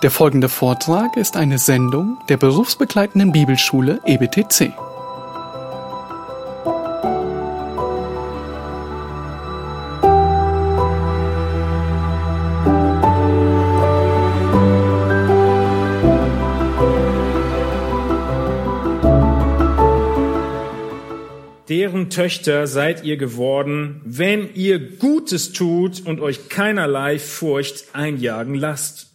Der folgende Vortrag ist eine Sendung der berufsbegleitenden Bibelschule EBTC. Deren Töchter seid ihr geworden, wenn ihr Gutes tut und euch keinerlei Furcht einjagen lasst.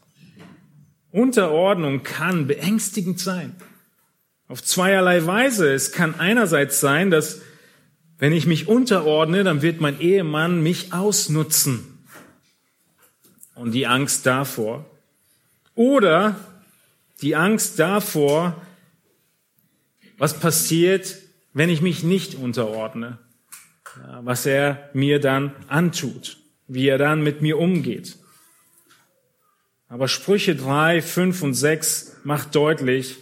Unterordnung kann beängstigend sein. Auf zweierlei Weise. Es kann einerseits sein, dass wenn ich mich unterordne, dann wird mein Ehemann mich ausnutzen. Und die Angst davor. Oder die Angst davor, was passiert, wenn ich mich nicht unterordne, was er mir dann antut, wie er dann mit mir umgeht. Aber Sprüche 3, 5 und 6 macht deutlich,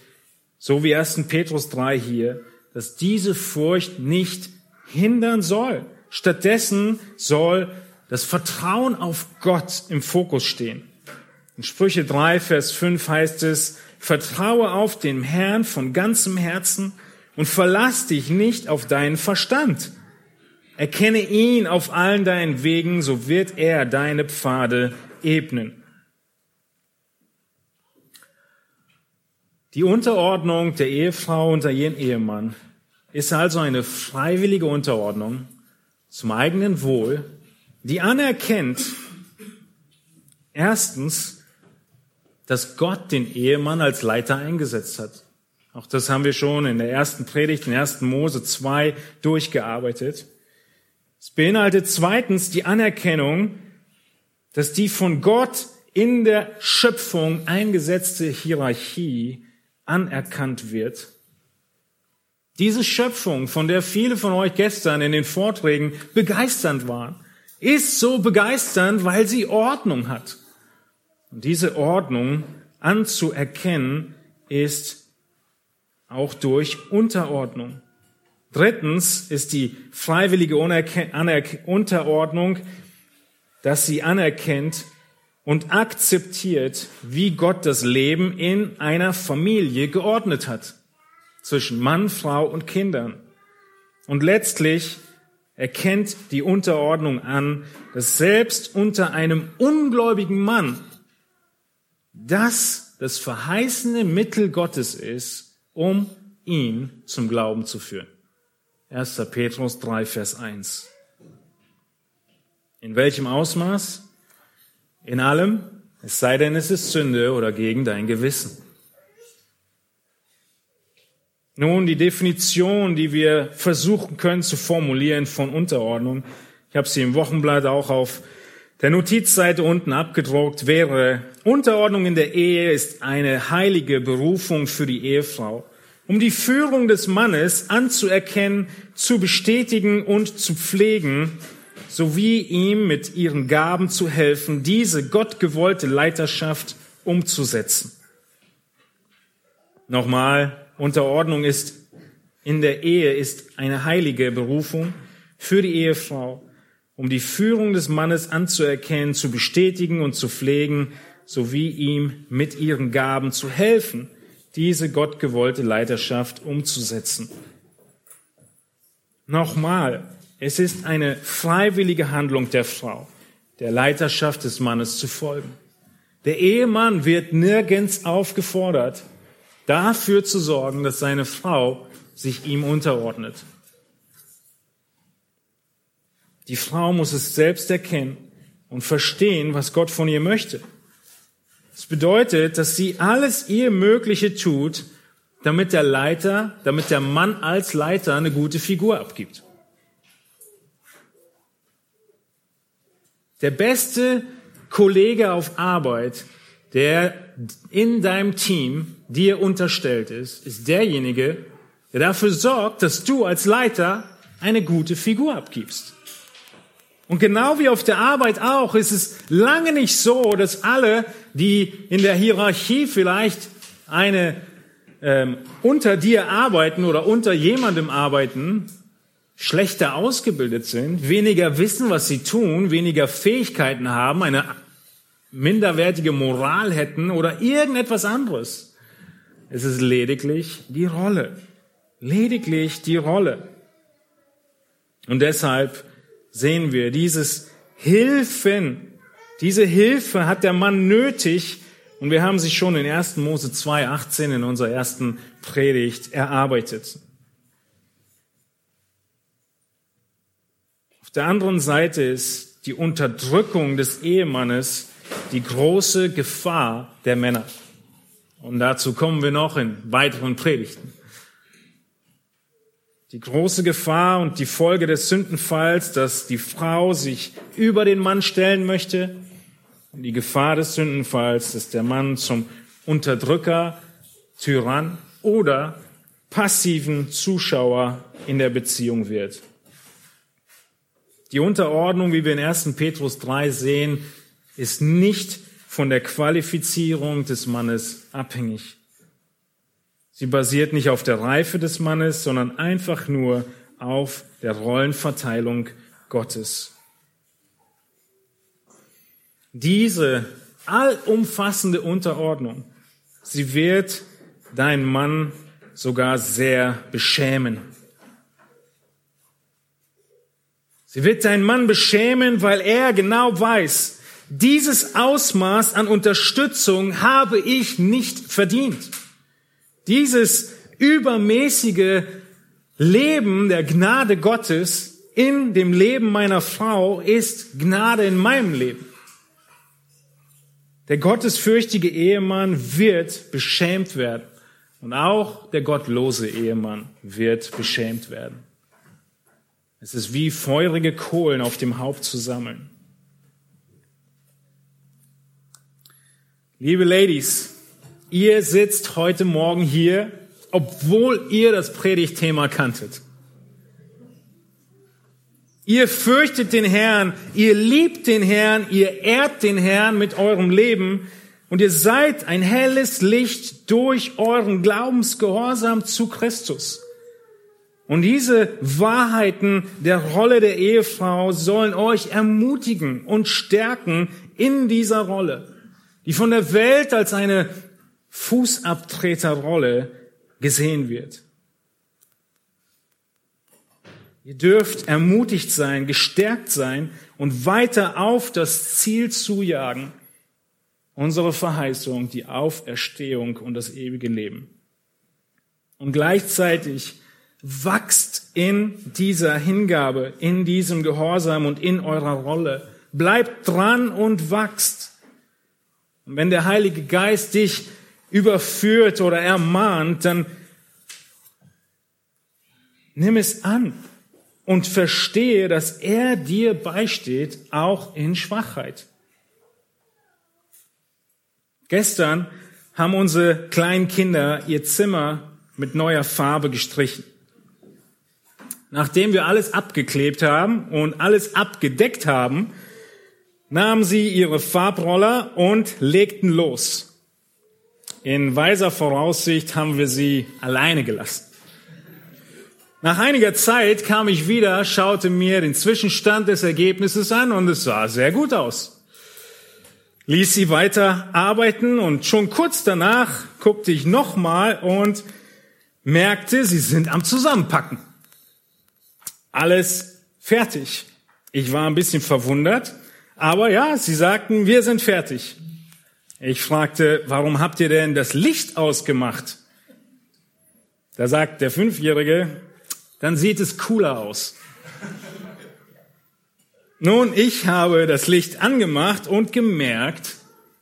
so wie 1. Petrus 3 hier, dass diese Furcht nicht hindern soll. Stattdessen soll das Vertrauen auf Gott im Fokus stehen. In Sprüche 3, Vers 5 heißt es, vertraue auf den Herrn von ganzem Herzen und verlass dich nicht auf deinen Verstand. Erkenne ihn auf allen deinen Wegen, so wird er deine Pfade ebnen. Die Unterordnung der Ehefrau unter ihren Ehemann ist also eine freiwillige Unterordnung zum eigenen Wohl, die anerkennt, erstens, dass Gott den Ehemann als Leiter eingesetzt hat. Auch das haben wir schon in der ersten Predigt, in 1. Mose 2 durchgearbeitet. Es beinhaltet zweitens die Anerkennung, dass die von Gott in der Schöpfung eingesetzte Hierarchie anerkannt wird. Diese Schöpfung, von der viele von euch gestern in den Vorträgen begeisternd waren, ist so begeisternd, weil sie Ordnung hat. Und diese Ordnung anzuerkennen ist auch durch Unterordnung. Drittens ist die freiwillige Unterordnung, dass sie anerkennt und akzeptiert, wie Gott das Leben in einer Familie geordnet hat. Zwischen Mann, Frau und Kindern. Und letztlich erkennt die Unterordnung an, dass selbst unter einem ungläubigen Mann das das verheißene Mittel Gottes ist, um ihn zum Glauben zu führen. 1. Petrus 3, Vers 1. In welchem Ausmaß? In allem, es sei denn, es ist Sünde oder gegen dein Gewissen. Nun, die Definition, die wir versuchen können zu formulieren von Unterordnung, ich habe sie im Wochenblatt auch auf der Notizseite unten abgedruckt, wäre, Unterordnung in der Ehe ist eine heilige Berufung für die Ehefrau, um die Führung des Mannes anzuerkennen, zu bestätigen und zu pflegen, sowie ihm mit ihren Gaben zu helfen, diese gottgewollte Leiterschaft umzusetzen. Nochmal, Unterordnung ist in der Ehe ist eine heilige Berufung für die Ehefrau, um die Führung des Mannes anzuerkennen, zu bestätigen und zu pflegen, sowie ihm mit ihren Gaben zu helfen, diese gottgewollte Leiterschaft umzusetzen. Nochmal, es ist eine freiwillige Handlung der Frau, der Leiterschaft des Mannes zu folgen. Der Ehemann wird nirgends aufgefordert, dafür zu sorgen, dass seine Frau sich ihm unterordnet. Die Frau muss es selbst erkennen und verstehen, was Gott von ihr möchte. Das bedeutet, dass sie alles ihr Mögliche tut, damit der Leiter, damit der Mann als Leiter eine gute Figur abgibt. Der beste Kollege auf Arbeit, der in deinem Team dir unterstellt ist, ist derjenige, der dafür sorgt, dass du als Leiter eine gute Figur abgibst. Und genau wie auf der Arbeit auch, ist es lange nicht so, dass alle, die in der Hierarchie vielleicht eine ähm, unter dir arbeiten oder unter jemandem arbeiten, schlechter ausgebildet sind, weniger wissen, was sie tun, weniger Fähigkeiten haben, eine minderwertige Moral hätten oder irgendetwas anderes. Es ist lediglich die Rolle. Lediglich die Rolle. Und deshalb sehen wir dieses Hilfen. Diese Hilfe hat der Mann nötig. Und wir haben sie schon in 1. Mose 2.18 in unserer ersten Predigt erarbeitet. Auf der anderen Seite ist die Unterdrückung des Ehemannes die große Gefahr der Männer. Und dazu kommen wir noch in weiteren Predigten. Die große Gefahr und die Folge des Sündenfalls, dass die Frau sich über den Mann stellen möchte. Und die Gefahr des Sündenfalls, dass der Mann zum Unterdrücker, Tyrann oder passiven Zuschauer in der Beziehung wird. Die Unterordnung, wie wir in 1. Petrus 3 sehen, ist nicht von der Qualifizierung des Mannes abhängig. Sie basiert nicht auf der Reife des Mannes, sondern einfach nur auf der Rollenverteilung Gottes. Diese allumfassende Unterordnung, sie wird dein Mann sogar sehr beschämen. Sie wird deinen Mann beschämen, weil er genau weiß, dieses Ausmaß an Unterstützung habe ich nicht verdient. Dieses übermäßige Leben der Gnade Gottes in dem Leben meiner Frau ist Gnade in meinem Leben. Der gottesfürchtige Ehemann wird beschämt werden. Und auch der gottlose Ehemann wird beschämt werden. Es ist wie feurige Kohlen auf dem Haupt zu sammeln. Liebe Ladies, ihr sitzt heute Morgen hier, obwohl ihr das Predigtthema kanntet. Ihr fürchtet den Herrn, ihr liebt den Herrn, ihr ehrt den Herrn mit eurem Leben und ihr seid ein helles Licht durch euren Glaubensgehorsam zu Christus. Und diese Wahrheiten der Rolle der Ehefrau sollen euch ermutigen und stärken in dieser Rolle die von der Welt als eine Fußabtreterrolle gesehen wird. Ihr dürft ermutigt sein, gestärkt sein und weiter auf das Ziel zujagen, unsere Verheißung, die Auferstehung und das ewige Leben. Und gleichzeitig wachst in dieser Hingabe, in diesem Gehorsam und in eurer Rolle. Bleibt dran und wachst. Und wenn der Heilige Geist dich überführt oder ermahnt, dann nimm es an und verstehe, dass er dir beisteht, auch in Schwachheit. Gestern haben unsere kleinen Kinder ihr Zimmer mit neuer Farbe gestrichen. Nachdem wir alles abgeklebt haben und alles abgedeckt haben, nahmen sie ihre Farbroller und legten los. In weiser Voraussicht haben wir sie alleine gelassen. Nach einiger Zeit kam ich wieder, schaute mir den Zwischenstand des Ergebnisses an und es sah sehr gut aus. Ließ sie weiter arbeiten und schon kurz danach guckte ich nochmal und merkte, sie sind am Zusammenpacken. Alles fertig. Ich war ein bisschen verwundert, aber ja, sie sagten, wir sind fertig. Ich fragte, warum habt ihr denn das Licht ausgemacht? Da sagt der Fünfjährige, dann sieht es cooler aus. Nun, ich habe das Licht angemacht und gemerkt,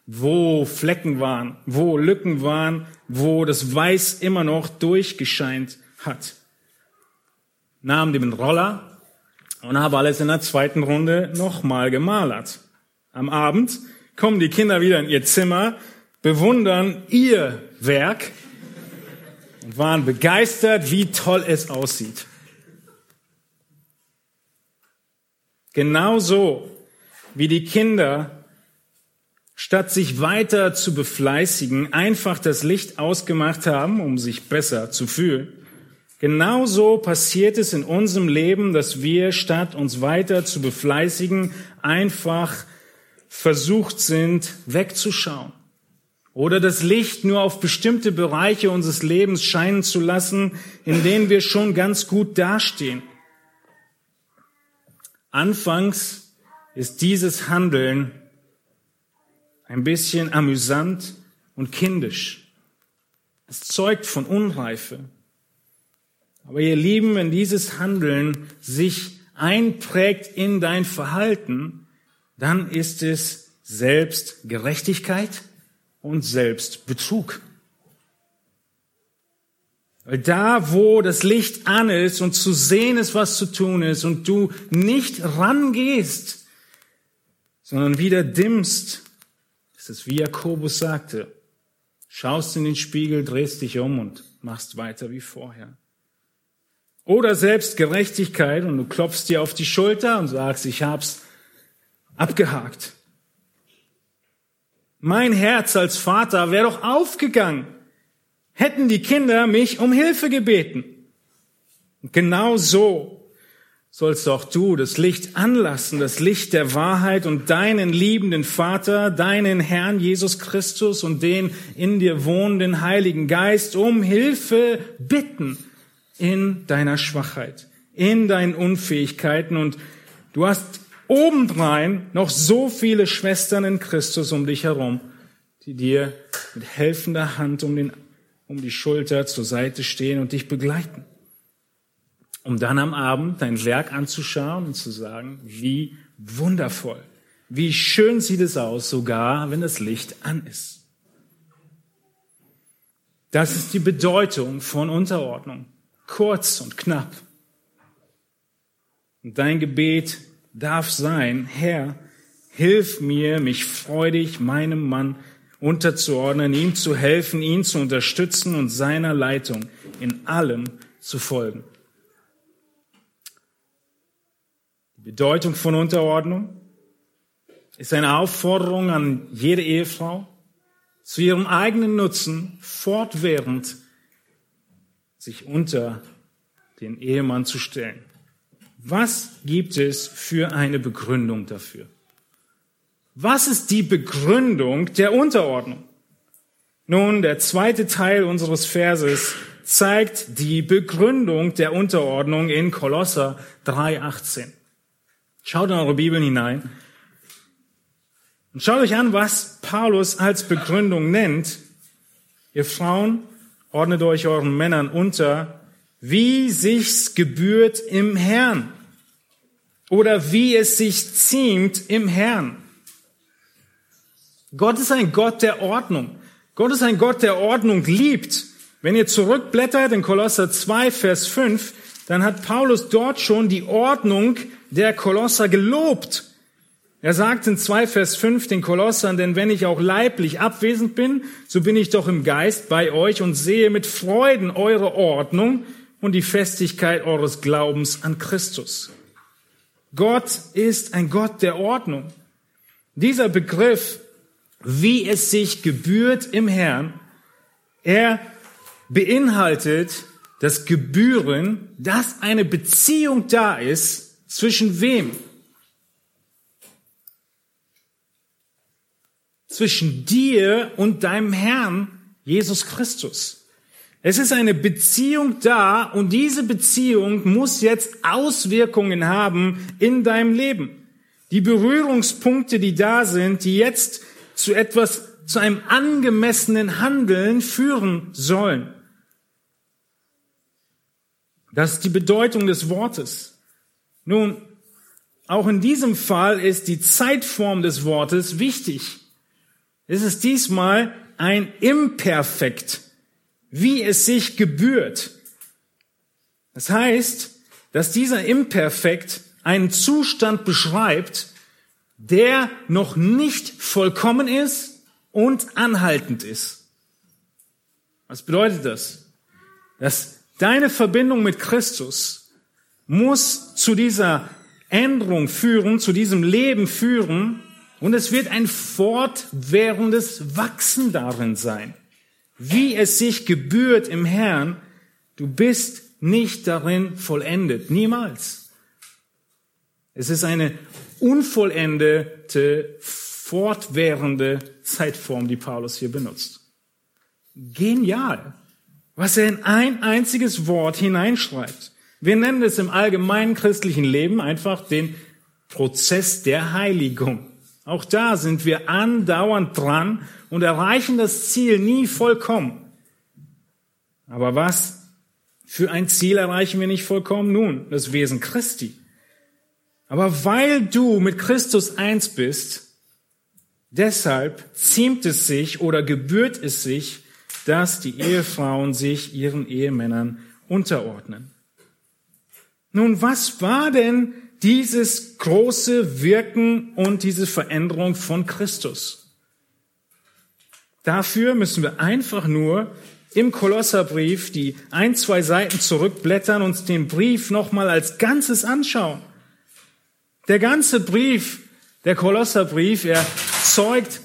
wo Flecken waren, wo Lücken waren, wo das Weiß immer noch durchgescheint hat. Nahm den Roller, und habe alles in der zweiten Runde nochmal gemalert. Am Abend kommen die Kinder wieder in ihr Zimmer, bewundern ihr Werk und waren begeistert, wie toll es aussieht. Genauso wie die Kinder, statt sich weiter zu befleißigen, einfach das Licht ausgemacht haben, um sich besser zu fühlen, Genauso passiert es in unserem Leben, dass wir statt uns weiter zu befleißigen, einfach versucht sind, wegzuschauen oder das Licht nur auf bestimmte Bereiche unseres Lebens scheinen zu lassen, in denen wir schon ganz gut dastehen. Anfangs ist dieses Handeln ein bisschen amüsant und kindisch. Es zeugt von Unreife. Aber ihr Lieben, wenn dieses Handeln sich einprägt in dein Verhalten, dann ist es Selbstgerechtigkeit und Selbstbetrug. Weil da, wo das Licht an ist und zu sehen ist, was zu tun ist und du nicht rangehst, sondern wieder dimmst, ist es wie Jakobus sagte, schaust in den Spiegel, drehst dich um und machst weiter wie vorher. Oder Selbstgerechtigkeit und du klopfst dir auf die Schulter und sagst, ich hab's abgehakt. Mein Herz als Vater wäre doch aufgegangen, hätten die Kinder mich um Hilfe gebeten. Und genau so sollst auch du das Licht anlassen, das Licht der Wahrheit und deinen liebenden Vater, deinen Herrn Jesus Christus und den in dir wohnenden Heiligen Geist um Hilfe bitten in deiner Schwachheit, in deinen Unfähigkeiten und du hast obendrein noch so viele Schwestern in Christus um dich herum, die dir mit helfender Hand um, den, um die Schulter zur Seite stehen und dich begleiten. Um dann am Abend dein Werk anzuschauen und zu sagen, wie wundervoll, wie schön sieht es aus, sogar wenn das Licht an ist. Das ist die Bedeutung von Unterordnung kurz und knapp. Und dein Gebet darf sein, Herr, hilf mir, mich freudig meinem Mann unterzuordnen, ihm zu helfen, ihn zu unterstützen und seiner Leitung in allem zu folgen. Die Bedeutung von Unterordnung ist eine Aufforderung an jede Ehefrau, zu ihrem eigenen Nutzen fortwährend sich unter den Ehemann zu stellen. Was gibt es für eine Begründung dafür? Was ist die Begründung der Unterordnung? Nun, der zweite Teil unseres Verses zeigt die Begründung der Unterordnung in Kolosser 3,18. Schaut in eure Bibeln hinein und schaut euch an, was Paulus als Begründung nennt. Ihr Frauen, ordnet euch euren Männern unter, wie sich's gebührt im Herrn oder wie es sich ziemt im Herrn. Gott ist ein Gott der Ordnung. Gott ist ein Gott, der Ordnung liebt. Wenn ihr zurückblättert in Kolosser 2, Vers 5, dann hat Paulus dort schon die Ordnung der Kolosser gelobt. Er sagt in 2 Vers 5 den Kolossern, denn wenn ich auch leiblich abwesend bin, so bin ich doch im Geist bei euch und sehe mit Freuden eure Ordnung und die Festigkeit eures Glaubens an Christus. Gott ist ein Gott der Ordnung. Dieser Begriff, wie es sich gebührt im Herrn, er beinhaltet das Gebühren, dass eine Beziehung da ist zwischen wem? Zwischen dir und deinem Herrn Jesus Christus. Es ist eine Beziehung da und diese Beziehung muss jetzt Auswirkungen haben in deinem Leben. Die Berührungspunkte, die da sind, die jetzt zu etwas, zu einem angemessenen Handeln führen sollen. Das ist die Bedeutung des Wortes. Nun, auch in diesem Fall ist die Zeitform des Wortes wichtig. Es ist diesmal ein Imperfekt, wie es sich gebührt. Das heißt, dass dieser Imperfekt einen Zustand beschreibt, der noch nicht vollkommen ist und anhaltend ist. Was bedeutet das? Dass deine Verbindung mit Christus muss zu dieser Änderung führen, zu diesem Leben führen, und es wird ein fortwährendes Wachsen darin sein. Wie es sich gebührt im Herrn, du bist nicht darin vollendet. Niemals. Es ist eine unvollendete fortwährende Zeitform, die Paulus hier benutzt. Genial, was er in ein einziges Wort hineinschreibt. Wir nennen es im allgemeinen christlichen Leben einfach den Prozess der Heiligung. Auch da sind wir andauernd dran und erreichen das Ziel nie vollkommen. Aber was für ein Ziel erreichen wir nicht vollkommen? Nun, das Wesen Christi. Aber weil du mit Christus eins bist, deshalb ziemt es sich oder gebührt es sich, dass die Ehefrauen sich ihren Ehemännern unterordnen. Nun, was war denn dieses große Wirken und diese Veränderung von Christus? Dafür müssen wir einfach nur im Kolosserbrief die ein, zwei Seiten zurückblättern und den Brief nochmal als Ganzes anschauen. Der ganze Brief, der Kolosserbrief, er zeugt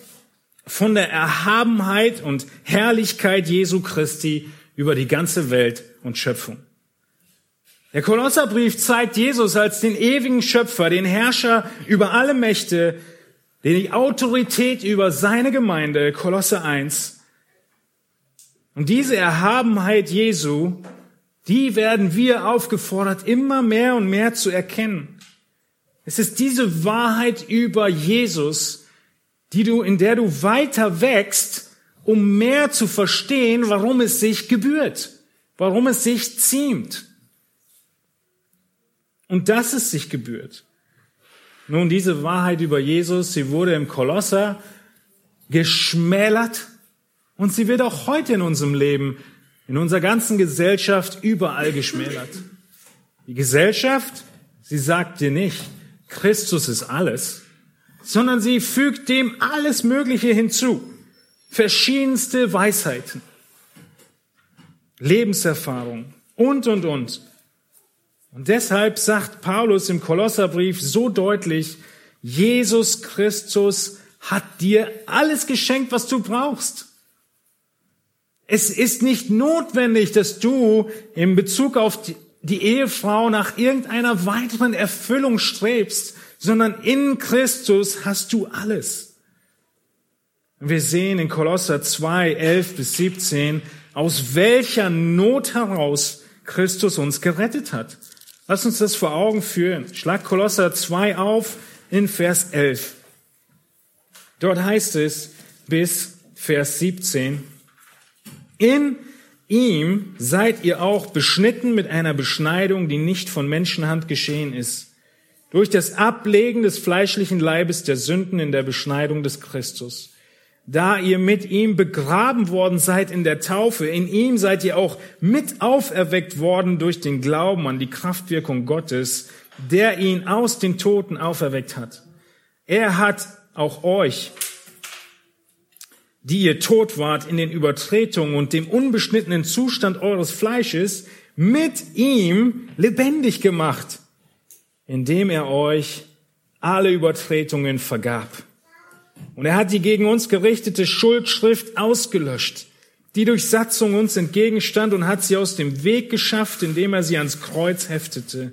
von der Erhabenheit und Herrlichkeit Jesu Christi über die ganze Welt und Schöpfung. Der Kolosserbrief zeigt Jesus als den ewigen Schöpfer, den Herrscher über alle Mächte, den die Autorität über seine Gemeinde, Kolosse 1. Und diese Erhabenheit Jesu, die werden wir aufgefordert, immer mehr und mehr zu erkennen. Es ist diese Wahrheit über Jesus, die du, in der du weiter wächst, um mehr zu verstehen, warum es sich gebührt, warum es sich ziemt. Und dass es sich gebührt. Nun, diese Wahrheit über Jesus, sie wurde im Kolosser geschmälert und sie wird auch heute in unserem Leben, in unserer ganzen Gesellschaft überall geschmälert. Die Gesellschaft, sie sagt dir nicht, Christus ist alles, sondern sie fügt dem alles Mögliche hinzu. Verschiedenste Weisheiten, Lebenserfahrung und, und, und. Und deshalb sagt Paulus im Kolosserbrief so deutlich, Jesus Christus hat dir alles geschenkt, was du brauchst. Es ist nicht notwendig, dass du in Bezug auf die Ehefrau nach irgendeiner weiteren Erfüllung strebst, sondern in Christus hast du alles. Wir sehen in Kolosser 2, 11 bis 17, aus welcher Not heraus Christus uns gerettet hat. Lass uns das vor Augen führen. Schlag Kolosser 2 auf in Vers 11. Dort heißt es bis Vers 17, in ihm seid ihr auch beschnitten mit einer Beschneidung, die nicht von Menschenhand geschehen ist, durch das Ablegen des fleischlichen Leibes der Sünden in der Beschneidung des Christus. Da ihr mit ihm begraben worden seid in der Taufe, in ihm seid ihr auch mit auferweckt worden durch den Glauben an die Kraftwirkung Gottes, der ihn aus den Toten auferweckt hat. Er hat auch euch die ihr tot wart in den Übertretungen und dem unbeschnittenen Zustand eures Fleisches, mit ihm lebendig gemacht, indem er euch alle Übertretungen vergab. Und er hat die gegen uns gerichtete Schuldschrift ausgelöscht, die durch Satzung uns entgegenstand und hat sie aus dem Weg geschafft, indem er sie ans Kreuz heftete.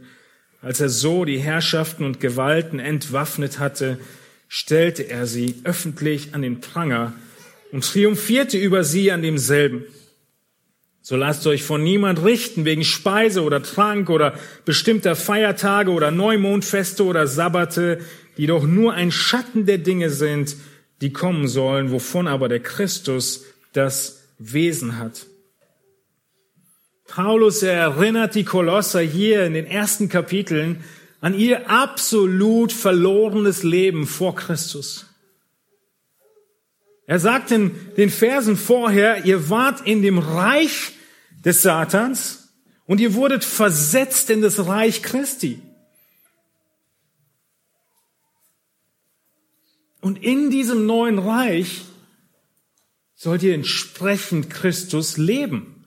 Als er so die Herrschaften und Gewalten entwaffnet hatte, stellte er sie öffentlich an den Pranger und triumphierte über sie an demselben. So lasst euch von niemand richten wegen Speise oder Trank oder bestimmter Feiertage oder Neumondfeste oder Sabbate, die doch nur ein Schatten der Dinge sind, die kommen sollen, wovon aber der Christus das Wesen hat. Paulus erinnert die Kolosser hier in den ersten Kapiteln an ihr absolut verlorenes Leben vor Christus. Er sagt in den Versen vorher, ihr wart in dem Reich des Satans und ihr wurdet versetzt in das Reich Christi. Und in diesem neuen Reich sollt ihr entsprechend Christus leben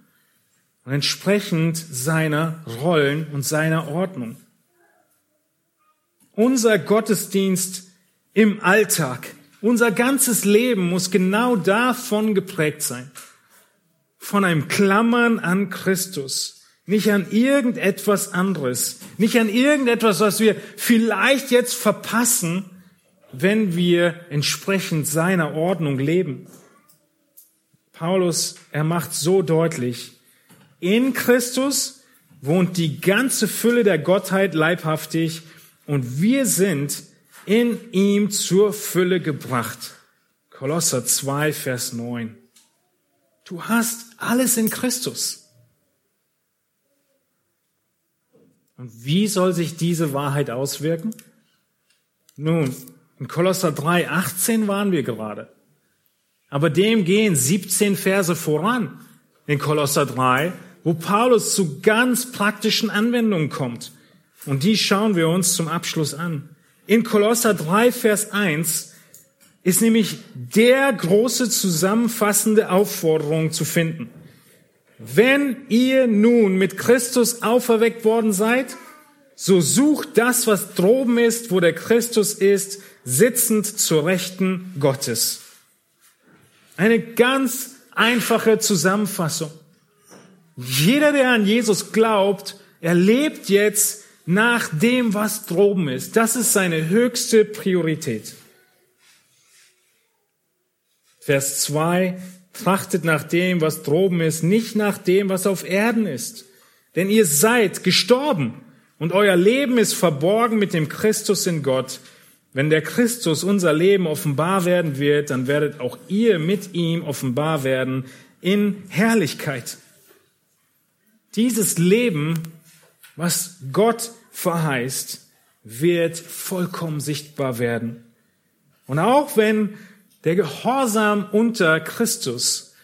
und entsprechend seiner Rollen und seiner Ordnung. Unser Gottesdienst im Alltag unser ganzes Leben muss genau davon geprägt sein. Von einem Klammern an Christus. Nicht an irgendetwas anderes. Nicht an irgendetwas, was wir vielleicht jetzt verpassen wenn wir entsprechend seiner Ordnung leben. Paulus, er macht so deutlich, in Christus wohnt die ganze Fülle der Gottheit leibhaftig und wir sind in ihm zur Fülle gebracht. Kolosser 2, Vers 9. Du hast alles in Christus. Und wie soll sich diese Wahrheit auswirken? Nun, in Kolosser 3, 18 waren wir gerade. Aber dem gehen 17 Verse voran in Kolosser 3, wo Paulus zu ganz praktischen Anwendungen kommt. Und die schauen wir uns zum Abschluss an. In Kolosser 3, Vers 1 ist nämlich der große zusammenfassende Aufforderung zu finden. Wenn ihr nun mit Christus auferweckt worden seid, so sucht das, was droben ist, wo der Christus ist, sitzend zur Rechten Gottes. Eine ganz einfache Zusammenfassung. Jeder, der an Jesus glaubt, erlebt jetzt nach dem, was droben ist. Das ist seine höchste Priorität. Vers 2, trachtet nach dem, was droben ist, nicht nach dem, was auf Erden ist. Denn ihr seid gestorben und euer Leben ist verborgen mit dem Christus in Gott. Wenn der Christus unser Leben offenbar werden wird, dann werdet auch ihr mit ihm offenbar werden in Herrlichkeit. Dieses Leben, was Gott verheißt, wird vollkommen sichtbar werden. Und auch wenn der Gehorsam unter Christus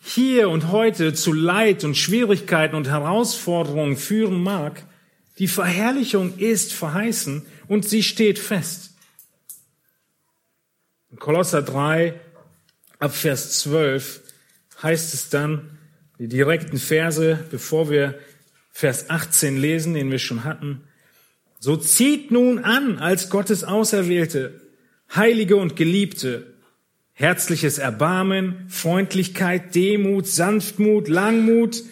hier und heute zu Leid und Schwierigkeiten und Herausforderungen führen mag, die Verherrlichung ist verheißen und sie steht fest. In Kolosser 3 ab Vers 12 heißt es dann, die direkten Verse, bevor wir Vers 18 lesen, den wir schon hatten, so zieht nun an als Gottes Auserwählte, Heilige und Geliebte, herzliches Erbarmen, Freundlichkeit, Demut, Sanftmut, Langmut,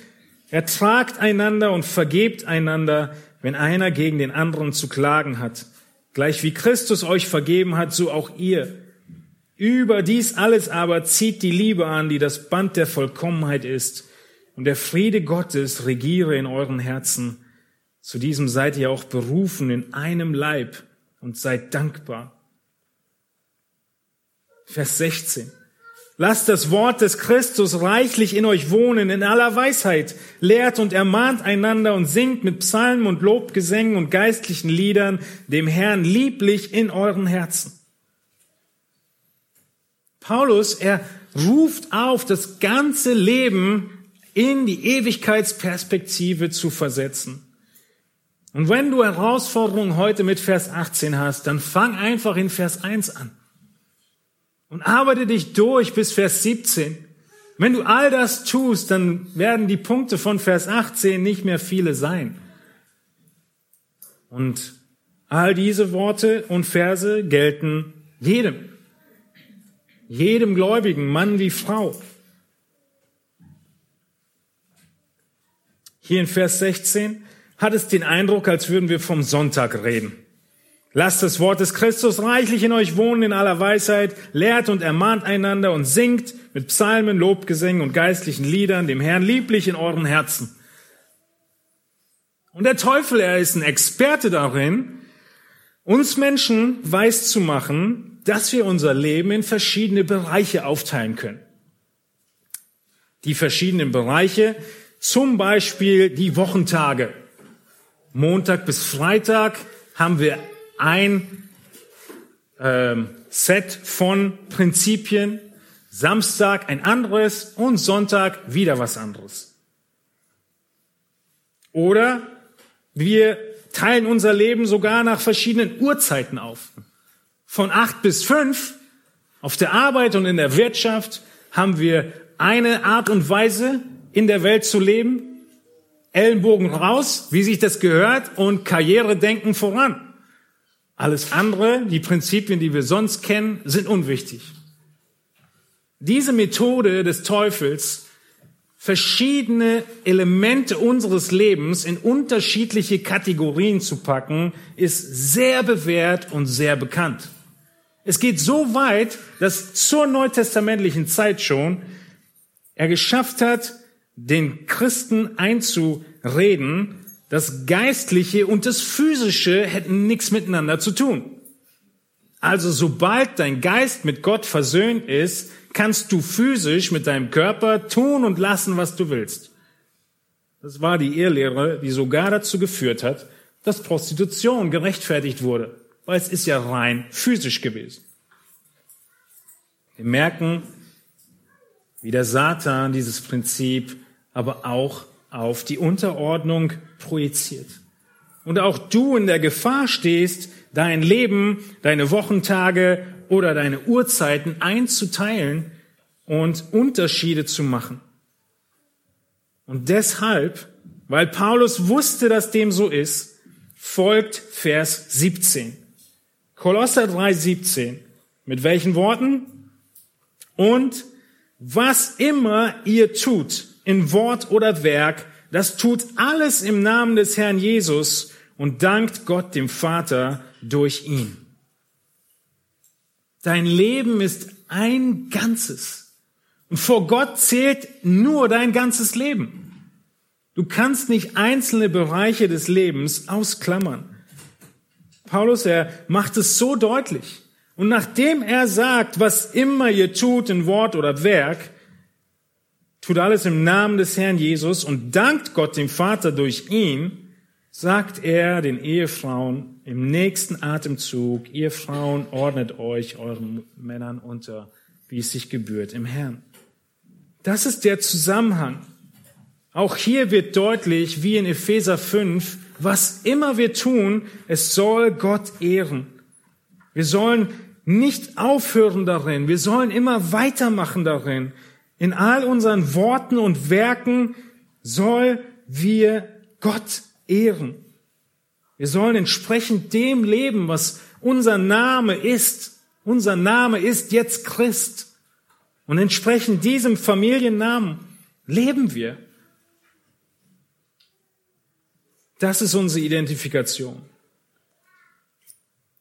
ertragt einander und vergebt einander, wenn einer gegen den anderen zu klagen hat. Gleich wie Christus euch vergeben hat, so auch ihr. Über dies alles aber zieht die Liebe an, die das Band der Vollkommenheit ist. Und der Friede Gottes regiere in euren Herzen. Zu diesem seid ihr auch berufen in einem Leib und seid dankbar. Vers 16. Lasst das Wort des Christus reichlich in euch wohnen, in aller Weisheit. Lehrt und ermahnt einander und singt mit Psalmen und Lobgesängen und geistlichen Liedern dem Herrn lieblich in euren Herzen. Paulus, er ruft auf, das ganze Leben in die Ewigkeitsperspektive zu versetzen. Und wenn du Herausforderungen heute mit Vers 18 hast, dann fang einfach in Vers 1 an und arbeite dich durch bis Vers 17. Wenn du all das tust, dann werden die Punkte von Vers 18 nicht mehr viele sein. Und all diese Worte und Verse gelten jedem. Jedem Gläubigen, Mann wie Frau. Hier in Vers 16 hat es den Eindruck, als würden wir vom Sonntag reden. Lasst das Wort des Christus reichlich in euch wohnen in aller Weisheit, lehrt und ermahnt einander und singt mit Psalmen, Lobgesängen und geistlichen Liedern dem Herrn lieblich in euren Herzen. Und der Teufel, er ist ein Experte darin, uns Menschen weiß zu machen, dass wir unser Leben in verschiedene Bereiche aufteilen können. Die verschiedenen Bereiche, zum Beispiel die Wochentage. Montag bis Freitag haben wir ein ähm, Set von Prinzipien, Samstag ein anderes und Sonntag wieder was anderes. Oder wir teilen unser Leben sogar nach verschiedenen Uhrzeiten auf. Von acht bis fünf auf der Arbeit und in der Wirtschaft haben wir eine Art und Weise, in der Welt zu leben. Ellenbogen raus, wie sich das gehört, und Karrieredenken voran. Alles andere, die Prinzipien, die wir sonst kennen, sind unwichtig. Diese Methode des Teufels, verschiedene Elemente unseres Lebens in unterschiedliche Kategorien zu packen, ist sehr bewährt und sehr bekannt. Es geht so weit, dass zur neutestamentlichen Zeit schon er geschafft hat, den Christen einzureden, das Geistliche und das Physische hätten nichts miteinander zu tun. Also sobald dein Geist mit Gott versöhnt ist, kannst du physisch mit deinem Körper tun und lassen, was du willst. Das war die Irrlehre, die sogar dazu geführt hat, dass Prostitution gerechtfertigt wurde, weil es ist ja rein physisch gewesen. Wir merken, wie der Satan dieses Prinzip aber auch auf die Unterordnung projiziert. Und auch du in der Gefahr stehst, dein Leben, deine Wochentage oder deine Uhrzeiten einzuteilen und Unterschiede zu machen. Und deshalb, weil Paulus wusste, dass dem so ist, folgt Vers 17. Kolosser 3, 17. Mit welchen Worten? Und was immer ihr tut, in Wort oder Werk, das tut alles im Namen des Herrn Jesus und dankt Gott dem Vater durch ihn. Dein Leben ist ein Ganzes. Und vor Gott zählt nur dein ganzes Leben. Du kannst nicht einzelne Bereiche des Lebens ausklammern. Paulus, er macht es so deutlich. Und nachdem er sagt, was immer ihr tut in Wort oder Werk, tut alles im Namen des Herrn Jesus und dankt Gott dem Vater durch ihn, sagt er den Ehefrauen im nächsten Atemzug, ihr Frauen ordnet euch euren Männern unter, wie es sich gebührt im Herrn. Das ist der Zusammenhang. Auch hier wird deutlich, wie in Epheser 5, was immer wir tun, es soll Gott ehren. Wir sollen nicht aufhören darin, wir sollen immer weitermachen darin. In all unseren Worten und Werken soll wir Gott ehren. Wir sollen entsprechend dem leben, was unser Name ist. Unser Name ist jetzt Christ. Und entsprechend diesem Familiennamen leben wir. Das ist unsere Identifikation.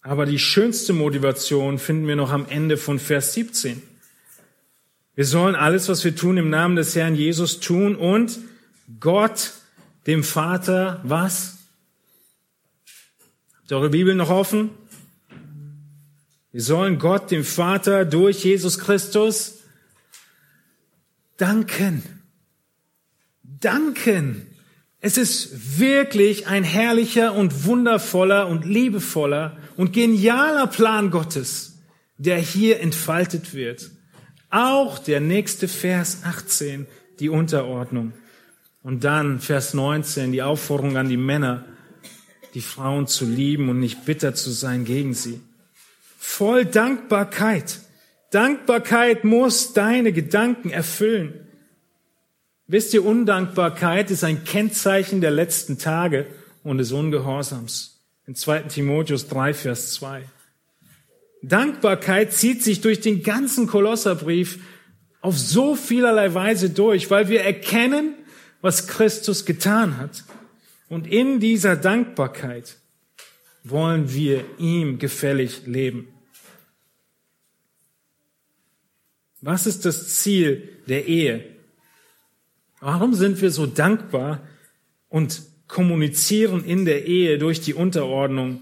Aber die schönste Motivation finden wir noch am Ende von Vers 17. Wir sollen alles, was wir tun, im Namen des Herrn Jesus tun und Gott, dem Vater, was? Habt ihr eure Bibel noch offen? Wir sollen Gott, dem Vater, durch Jesus Christus danken. Danken. Es ist wirklich ein herrlicher und wundervoller und liebevoller und genialer Plan Gottes, der hier entfaltet wird. Auch der nächste Vers 18, die Unterordnung. Und dann Vers 19, die Aufforderung an die Männer, die Frauen zu lieben und nicht bitter zu sein gegen sie. Voll Dankbarkeit. Dankbarkeit muss deine Gedanken erfüllen. Wisst ihr, Undankbarkeit ist ein Kennzeichen der letzten Tage und des Ungehorsams. In 2. Timotheus 3, Vers 2. Dankbarkeit zieht sich durch den ganzen Kolosserbrief auf so vielerlei Weise durch, weil wir erkennen, was Christus getan hat. Und in dieser Dankbarkeit wollen wir ihm gefällig leben. Was ist das Ziel der Ehe? Warum sind wir so dankbar und kommunizieren in der Ehe durch die Unterordnung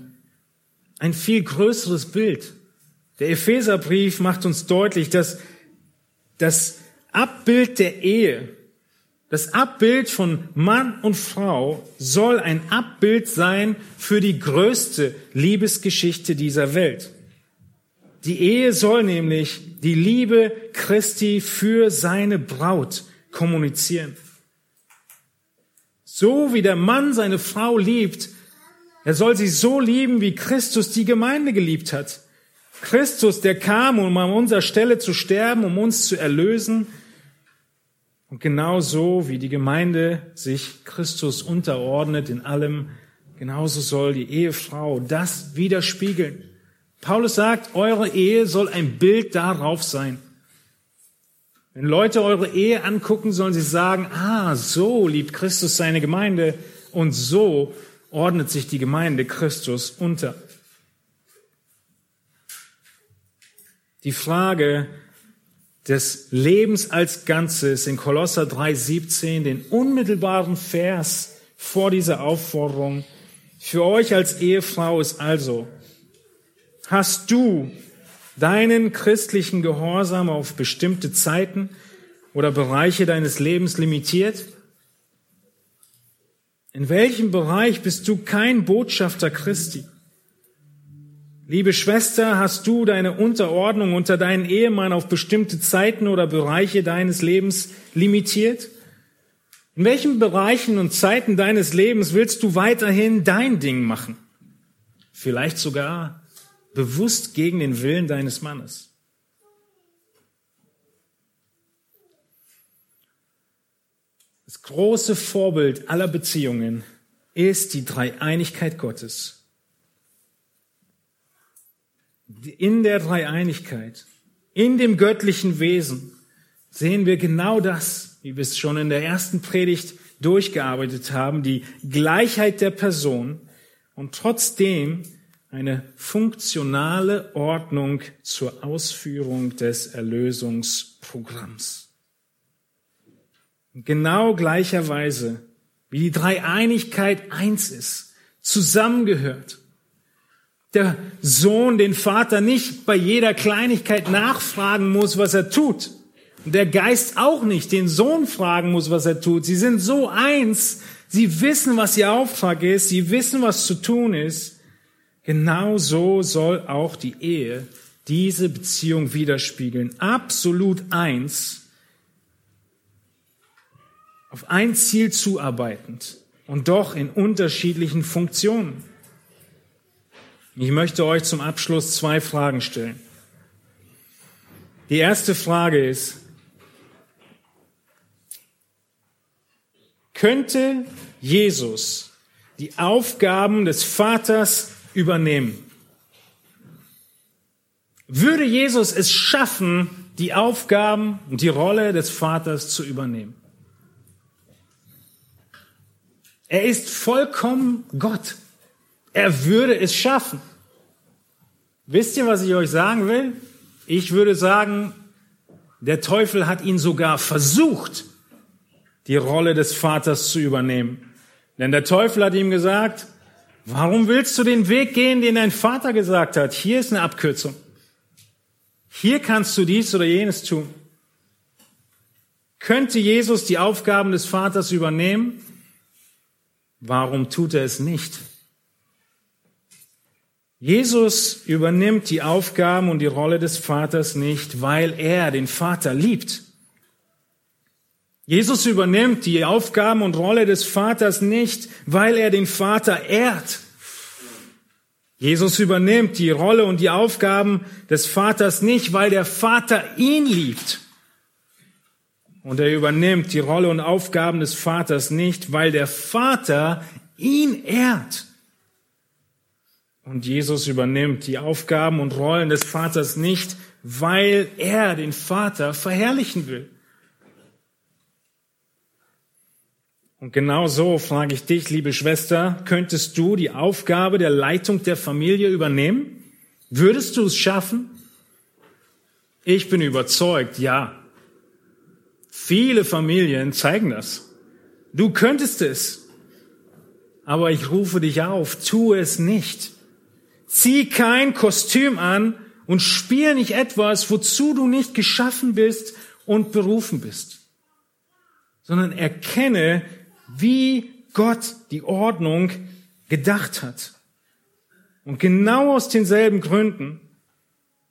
ein viel größeres Bild? Der Epheserbrief macht uns deutlich, dass das Abbild der Ehe, das Abbild von Mann und Frau soll ein Abbild sein für die größte Liebesgeschichte dieser Welt. Die Ehe soll nämlich die Liebe Christi für seine Braut kommunizieren. So wie der Mann seine Frau liebt, er soll sie so lieben, wie Christus die Gemeinde geliebt hat. Christus, der kam, um an unserer Stelle zu sterben, um uns zu erlösen. Und genauso wie die Gemeinde sich Christus unterordnet in allem, genauso soll die Ehefrau das widerspiegeln. Paulus sagt, eure Ehe soll ein Bild darauf sein. Wenn Leute eure Ehe angucken, sollen sie sagen, ah, so liebt Christus seine Gemeinde und so ordnet sich die Gemeinde Christus unter. die Frage des Lebens als Ganzes in Kolosser 3,17, den unmittelbaren Vers vor dieser Aufforderung. Für euch als Ehefrau ist also, hast du deinen christlichen Gehorsam auf bestimmte Zeiten oder Bereiche deines Lebens limitiert? In welchem Bereich bist du kein Botschafter Christi? Liebe Schwester, hast du deine Unterordnung unter deinen Ehemann auf bestimmte Zeiten oder Bereiche deines Lebens limitiert? In welchen Bereichen und Zeiten deines Lebens willst du weiterhin dein Ding machen? Vielleicht sogar bewusst gegen den Willen deines Mannes. Das große Vorbild aller Beziehungen ist die Dreieinigkeit Gottes in der Dreieinigkeit, in dem göttlichen Wesen, sehen wir genau das, wie wir es schon in der ersten Predigt durchgearbeitet haben, die Gleichheit der Person und trotzdem eine funktionale Ordnung zur Ausführung des Erlösungsprogramms. Genau gleicherweise, wie die Dreieinigkeit eins ist, zusammengehört, der Sohn den Vater nicht bei jeder Kleinigkeit nachfragen muss, was er tut. Und der Geist auch nicht den Sohn fragen muss, was er tut. Sie sind so eins. Sie wissen, was ihr Auftrag ist. Sie wissen, was zu tun ist. Genau so soll auch die Ehe diese Beziehung widerspiegeln. Absolut eins. Auf ein Ziel zuarbeitend und doch in unterschiedlichen Funktionen. Ich möchte euch zum Abschluss zwei Fragen stellen. Die erste Frage ist, könnte Jesus die Aufgaben des Vaters übernehmen? Würde Jesus es schaffen, die Aufgaben und die Rolle des Vaters zu übernehmen? Er ist vollkommen Gott. Er würde es schaffen. Wisst ihr, was ich euch sagen will? Ich würde sagen, der Teufel hat ihn sogar versucht, die Rolle des Vaters zu übernehmen. Denn der Teufel hat ihm gesagt, warum willst du den Weg gehen, den dein Vater gesagt hat? Hier ist eine Abkürzung. Hier kannst du dies oder jenes tun. Könnte Jesus die Aufgaben des Vaters übernehmen? Warum tut er es nicht? Jesus übernimmt die Aufgaben und die Rolle des Vaters nicht, weil er den Vater liebt. Jesus übernimmt die Aufgaben und Rolle des Vaters nicht, weil er den Vater ehrt. Jesus übernimmt die Rolle und die Aufgaben des Vaters nicht, weil der Vater ihn liebt. Und er übernimmt die Rolle und Aufgaben des Vaters nicht, weil der Vater ihn ehrt. Und Jesus übernimmt die Aufgaben und Rollen des Vaters nicht, weil er den Vater verherrlichen will. Und genau so frage ich dich, liebe Schwester, könntest du die Aufgabe der Leitung der Familie übernehmen? Würdest du es schaffen? Ich bin überzeugt, ja. Viele Familien zeigen das. Du könntest es. Aber ich rufe dich auf, tu es nicht. Zieh kein Kostüm an und spiel nicht etwas, wozu du nicht geschaffen bist und berufen bist, sondern erkenne, wie Gott die Ordnung gedacht hat. Und genau aus denselben Gründen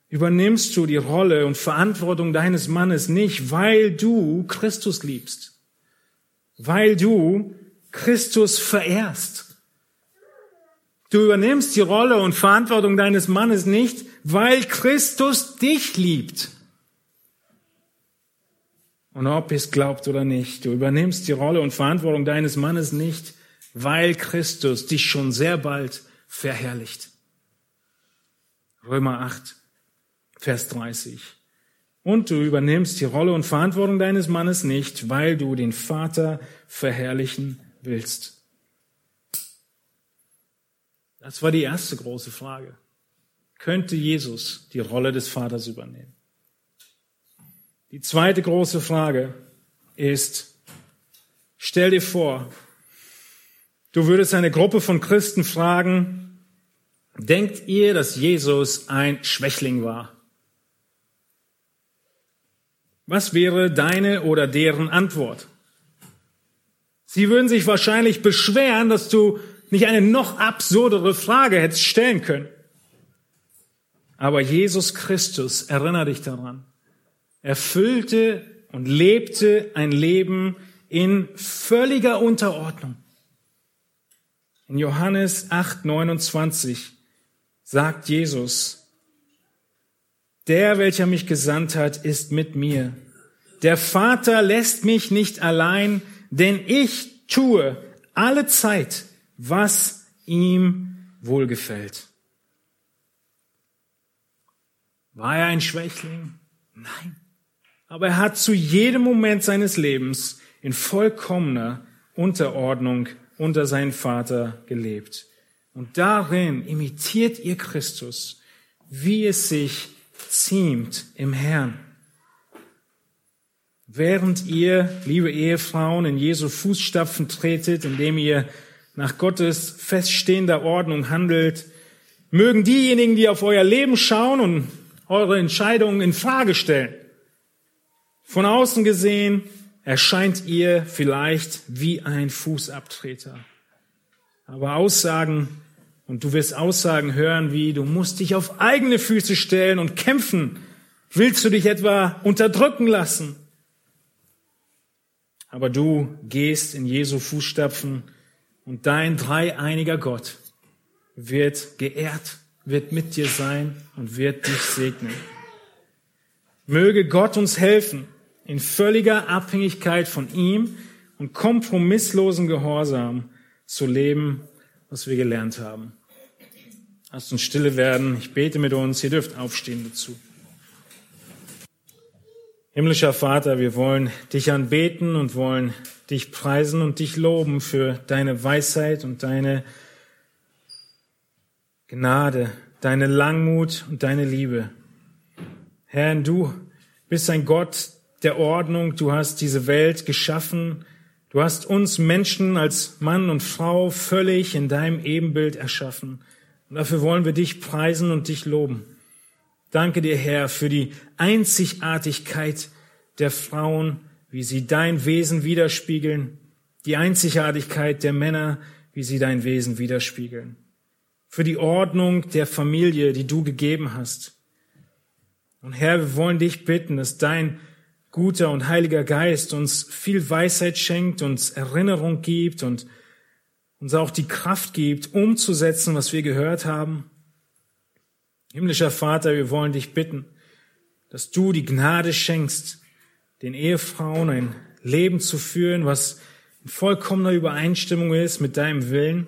übernimmst du die Rolle und Verantwortung deines Mannes nicht, weil du Christus liebst, weil du Christus verehrst Du übernimmst die Rolle und Verantwortung deines Mannes nicht, weil Christus dich liebt. Und ob es glaubt oder nicht, du übernimmst die Rolle und Verantwortung deines Mannes nicht, weil Christus dich schon sehr bald verherrlicht. Römer 8, Vers 30. Und du übernimmst die Rolle und Verantwortung deines Mannes nicht, weil du den Vater verherrlichen willst. Das war die erste große Frage. könnte Jesus die Rolle des Vaters übernehmen. Die zweite große Frage ist, stell dir vor, du würdest eine Gruppe von Christen fragen, denkt ihr, dass Jesus ein Schwächling war? Was wäre deine oder deren Antwort? Sie würden sich wahrscheinlich beschweren, dass du nicht eine noch absurdere Frage hättest stellen können. Aber Jesus Christus, erinnere dich daran, erfüllte und lebte ein Leben in völliger Unterordnung. In Johannes 8, 29 sagt Jesus, der, welcher mich gesandt hat, ist mit mir. Der Vater lässt mich nicht allein, denn ich tue alle Zeit, was ihm wohlgefällt. War er ein Schwächling? Nein. Aber er hat zu jedem Moment seines Lebens in vollkommener Unterordnung unter seinen Vater gelebt. Und darin imitiert ihr Christus, wie es sich ziemt im Herrn. Während ihr, liebe Ehefrauen, in Jesu Fußstapfen tretet, indem ihr nach Gottes feststehender Ordnung handelt, mögen diejenigen, die auf euer Leben schauen und eure Entscheidungen in Frage stellen. Von außen gesehen erscheint ihr vielleicht wie ein Fußabtreter. Aber Aussagen, und du wirst Aussagen hören wie, du musst dich auf eigene Füße stellen und kämpfen. Willst du dich etwa unterdrücken lassen? Aber du gehst in Jesu Fußstapfen und dein dreieiniger Gott wird geehrt, wird mit dir sein und wird dich segnen. Möge Gott uns helfen, in völliger Abhängigkeit von ihm und kompromisslosen Gehorsam zu leben, was wir gelernt haben. Lasst uns stille werden. Ich bete mit uns. Ihr dürft aufstehen dazu. Himmlischer Vater, wir wollen dich anbeten und wollen dich preisen und dich loben für deine Weisheit und deine Gnade, deine Langmut und deine Liebe. Herr, du bist ein Gott der Ordnung. Du hast diese Welt geschaffen. Du hast uns Menschen als Mann und Frau völlig in deinem Ebenbild erschaffen. Und dafür wollen wir dich preisen und dich loben. Danke dir, Herr, für die Einzigartigkeit der Frauen, wie sie dein Wesen widerspiegeln, die Einzigartigkeit der Männer, wie sie dein Wesen widerspiegeln, für die Ordnung der Familie, die du gegeben hast. Und Herr, wir wollen dich bitten, dass dein guter und heiliger Geist uns viel Weisheit schenkt, uns Erinnerung gibt und uns auch die Kraft gibt, umzusetzen, was wir gehört haben. Himmlischer Vater, wir wollen dich bitten, dass du die Gnade schenkst, den Ehefrauen ein Leben zu führen, was in vollkommener Übereinstimmung ist mit deinem Willen,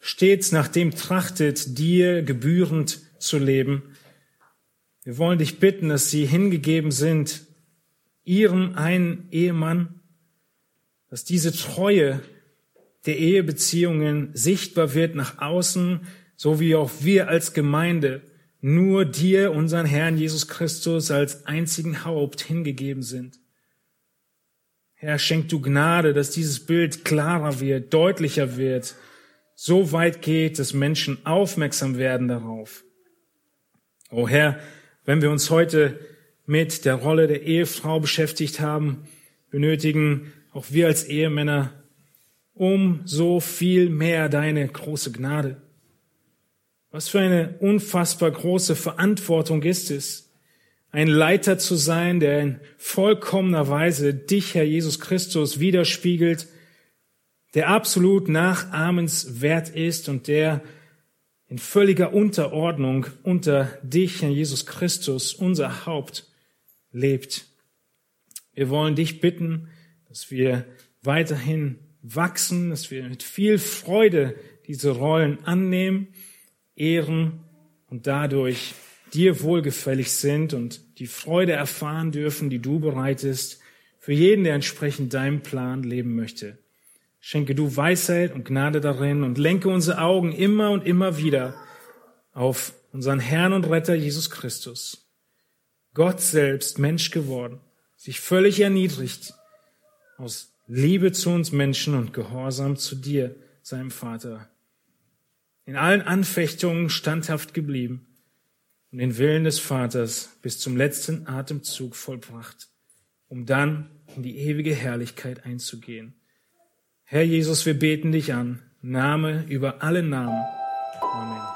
stets nach dem trachtet, dir gebührend zu leben. Wir wollen dich bitten, dass sie hingegeben sind, ihrem einen Ehemann, dass diese Treue der Ehebeziehungen sichtbar wird nach außen, so wie auch wir als Gemeinde nur dir, unseren Herrn Jesus Christus, als einzigen Haupt hingegeben sind. Herr, schenk du Gnade, dass dieses Bild klarer wird, deutlicher wird, so weit geht, dass Menschen aufmerksam werden darauf. O Herr, wenn wir uns heute mit der Rolle der Ehefrau beschäftigt haben, benötigen auch wir als Ehemänner um so viel mehr deine große Gnade. Was für eine unfassbar große Verantwortung ist es, ein Leiter zu sein, der in vollkommener Weise dich, Herr Jesus Christus, widerspiegelt, der absolut nachahmenswert ist und der in völliger Unterordnung unter dich, Herr Jesus Christus, unser Haupt, lebt. Wir wollen dich bitten, dass wir weiterhin wachsen, dass wir mit viel Freude diese Rollen annehmen ehren und dadurch dir wohlgefällig sind und die Freude erfahren dürfen, die du bereitest für jeden, der entsprechend deinem Plan leben möchte. Schenke du Weisheit und Gnade darin und lenke unsere Augen immer und immer wieder auf unseren Herrn und Retter Jesus Christus, Gott selbst Mensch geworden, sich völlig erniedrigt, aus Liebe zu uns Menschen und Gehorsam zu dir, seinem Vater, in allen Anfechtungen standhaft geblieben und den Willen des Vaters bis zum letzten Atemzug vollbracht, um dann in die ewige Herrlichkeit einzugehen. Herr Jesus, wir beten dich an, Name über alle Namen. Amen.